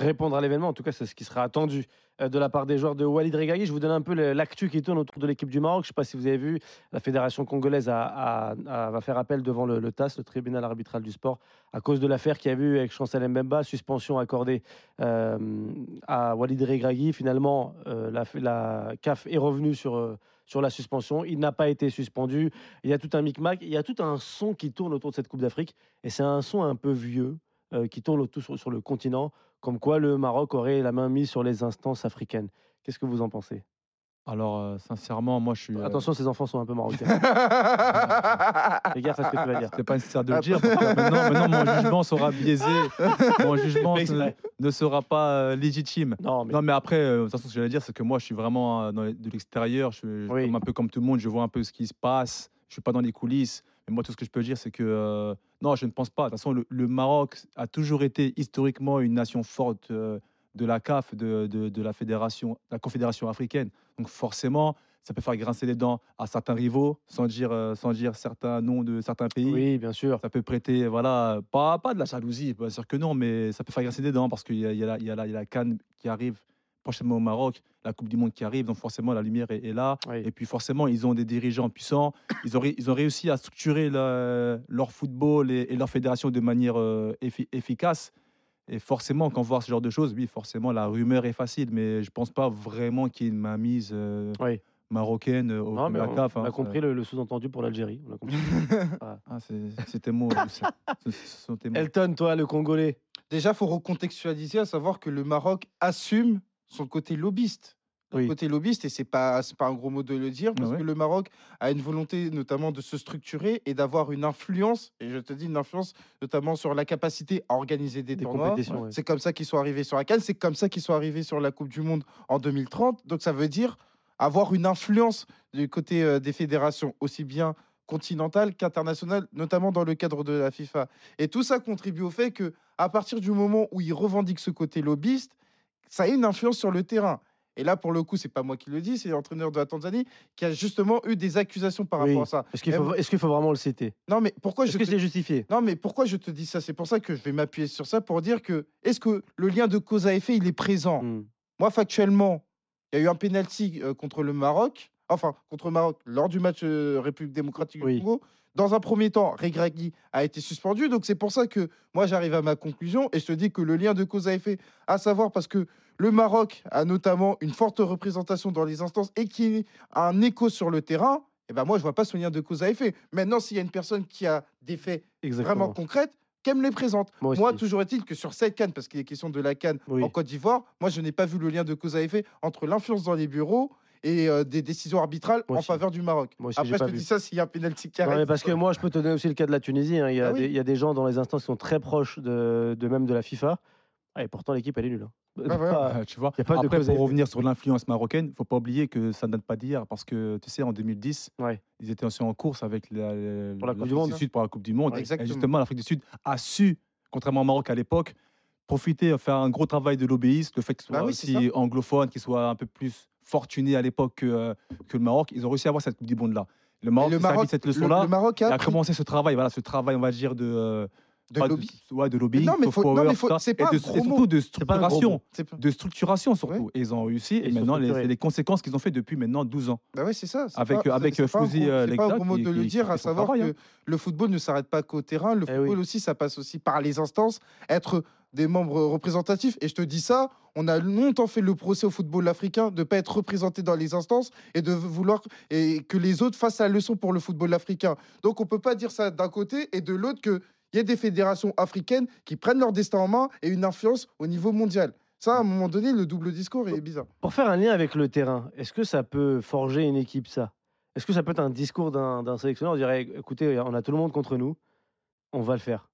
répondre à l'événement. En tout cas, c'est ce qui sera attendu euh, de la part des joueurs de Walid Regragui. Je vous donne un peu l'actu qui tourne autour de l'équipe du Maroc. Je ne sais pas si vous avez vu, la fédération congolaise va faire appel devant le, TAS, le tribunal arbitral du sport, à cause de l'affaire qu'il y a eu avec Chancel Mbemba, suspension accordée euh, à Walid Regragui. Finalement, euh, la, CAF est revenue sur, sur la suspension. Il n'a pas été suspendu. Il y a tout un micmac. Il y a tout un son qui tourne autour de cette Coupe d'Afrique. Et c'est un son un peu vieux euh, qui tourne autour sur, sur le continent, comme quoi le Maroc aurait la main mise sur les instances africaines. Qu'est-ce que vous en pensez? Alors, euh, sincèrement, moi, je suis. euh, Attention, ces enfants sont un peu marocains. Fais gaffe à ce que tu vas dire. C'est pas nécessaire de le dire. parce que maintenant, maintenant, mon jugement sera biaisé. Mon jugement ne, sera pas légitime. Non, mais Non, mais après, euh, de toute façon, ce que j'allais dire, c'est que moi, je suis vraiment dans les- de l'extérieur. Je suis Oui. comme un peu comme tout le monde. Je vois un peu ce qui se passe. Je suis pas dans les coulisses. Mais moi, tout ce que je peux dire, c'est que euh, non, je ne pense pas. De toute façon, le, le Maroc a toujours été historiquement une nation forte euh, de la CAF, de, de- de la fédération, la confédération africaine. Donc forcément, ça peut faire grincer les dents à certains rivaux, sans dire, euh, sans dire certains noms de certains pays oui, bien sûr. ça peut prêter, voilà, pas, pas de la jalousie, bien sûr que non, mais ça peut faire grincer des dents parce qu'il y y, a la- il y, a la- il y a la Cannes qui arrive prochainement au Maroc, la Coupe du Monde qui arrive, donc forcément la lumière est, est là. Oui. Et puis forcément, ils ont des dirigeants puissants, ils ont, ils ont réussi à structurer leur football et, et leur fédération de manière euh, effi- efficace. Et forcément, quand on voit ce genre de choses, oui, forcément, la rumeur est facile, mais je pense pas vraiment qu'il y ait une mainmise euh, Oui. marocaine au Non, de mais la on, CAF. on hein, a compris le, le sous-entendu pour l'Algérie. On a compris. Ah, c'est- C'était mots. Elton, toi, le Congolais. Déjà, il faut recontextualiser, à savoir que le Maroc assume son côté lobbyiste. Oui. côté lobbyiste, et c'est pas, pas un gros mot de le dire, parce que le Maroc a une volonté notamment de se structurer et d'avoir une influence, et je te dis une influence notamment sur la capacité à organiser des, Des tournois. C'est comme ça qu'ils sont arrivés sur la Cannes, c'est comme ça qu'ils sont arrivés sur la Coupe du Monde en 2030. Donc ça veut dire avoir une influence du côté euh, des fédérations, aussi bien continentales qu'internationales, notamment dans le cadre de la FIFA. Et tout ça contribue au fait que à partir du moment où ils revendiquent ce côté lobbyiste, ça a une influence sur le terrain. Et là, pour le coup, c'est pas moi qui le dis, c'est l'entraîneur de la Tanzanie qui a justement eu des accusations par Oui. rapport à ça. Est-ce qu'il faut, vraiment le citer? Non, mais pourquoi Est-ce je que te- c'est justifié? Non, mais pourquoi je te dis ça? C'est pour ça que je vais m'appuyer sur ça pour dire que est-ce que le lien de cause à effet, il est présent? Hmm. Moi, factuellement, il y a eu un penalty euh, contre le Maroc, enfin contre le Maroc lors du match euh, République démocratique Oui. du Congo. Dans un premier temps, Regragui a été suspendu, donc c'est pour ça que moi j'arrive à ma conclusion et je te dis que le lien de cause à effet, à savoir parce que le Maroc a notamment une forte représentation dans les instances et qui a un écho sur le terrain. Et ben moi, je vois pas ce lien de cause à effet. Maintenant, s'il y a une personne qui a des faits Exactement. vraiment concrètes, qu'elle me les présente. Moi toujours est-il que sur cette canne, parce qu'il est question de la canne Oui. en Côte d'Ivoire, moi, je n'ai pas vu le lien de cause à effet entre l'influence dans les bureaux et euh, des décisions arbitrales en faveur du Maroc. Moi aussi, Après, je te vu. dis ça s'il y a un penalty qui Non, arrive. mais parce que moi, je peux te donner aussi le cas de la Tunisie. hein. Il, y a Ah oui. des, il y a des gens dans les instances qui sont très proches de, de même de la FIFA. Ah, et pourtant, l'équipe, elle est nulle. hein. Ah. Euh, tu vois. y a pas de Après, pour revenir sur l'influence marocaine, il faut pas oublier que ça ne date pas d'hier, parce que tu sais, en 2010, Ouais. ils étaient aussi en course avec la, la- Pour la Coupe du. Sud pour la Coupe du Monde. Ouais, Et exactement. justement, l'Afrique du Sud a su, contrairement au Maroc à l'époque, profiter, faire un gros travail de lobbyiste, le fait qu'il soit Bah oui, aussi anglophone, qu'il soit un peu plus fortuné à l'époque que, euh, que le Maroc. Ils ont réussi à avoir cette Coupe du Monde là. Le Maroc, le Maroc, cette le- leçon-là. le Maroc a a commencé ce travail, voilà, ce travail, on va dire, de, euh, de lobby. ouais, de lobbying, non, mais faut- non, power, mais faut- c'est et pas de- un gros et surtout de structuration pas- de structuration surtout. Et ils ont réussi. Et maintenant, les, les conséquences qu'ils ont fait depuis maintenant 12 ans. Bah ouais, c'est ça. c'est Avec- pas- avec, c'est pas un Fouzi, euh, C'est pas mot de le dire, à savoir que hein. le football ne s'arrête pas qu'au terrain. Le Eh football aussi, ça passe aussi par les instances, être des membres représentatifs. Et je te dis ça, on a longtemps fait le procès au football africain de ne pas être représenté dans les instances et de vouloir et que les autres fassent la leçon pour le football africain. Donc on peut pas dire ça d'un côté et de l'autre qu'il y a des fédérations africaines qui prennent leur destin en main et une influence au niveau mondial. Ça, à un moment donné, le double discours est bizarre. Pour faire un lien avec le terrain, est-ce que ça peut forger une équipe, ça? Est-ce que ça peut être un discours d'un d'un sélectionneur On dirait écoutez, on a tout le monde contre nous, on va le faire?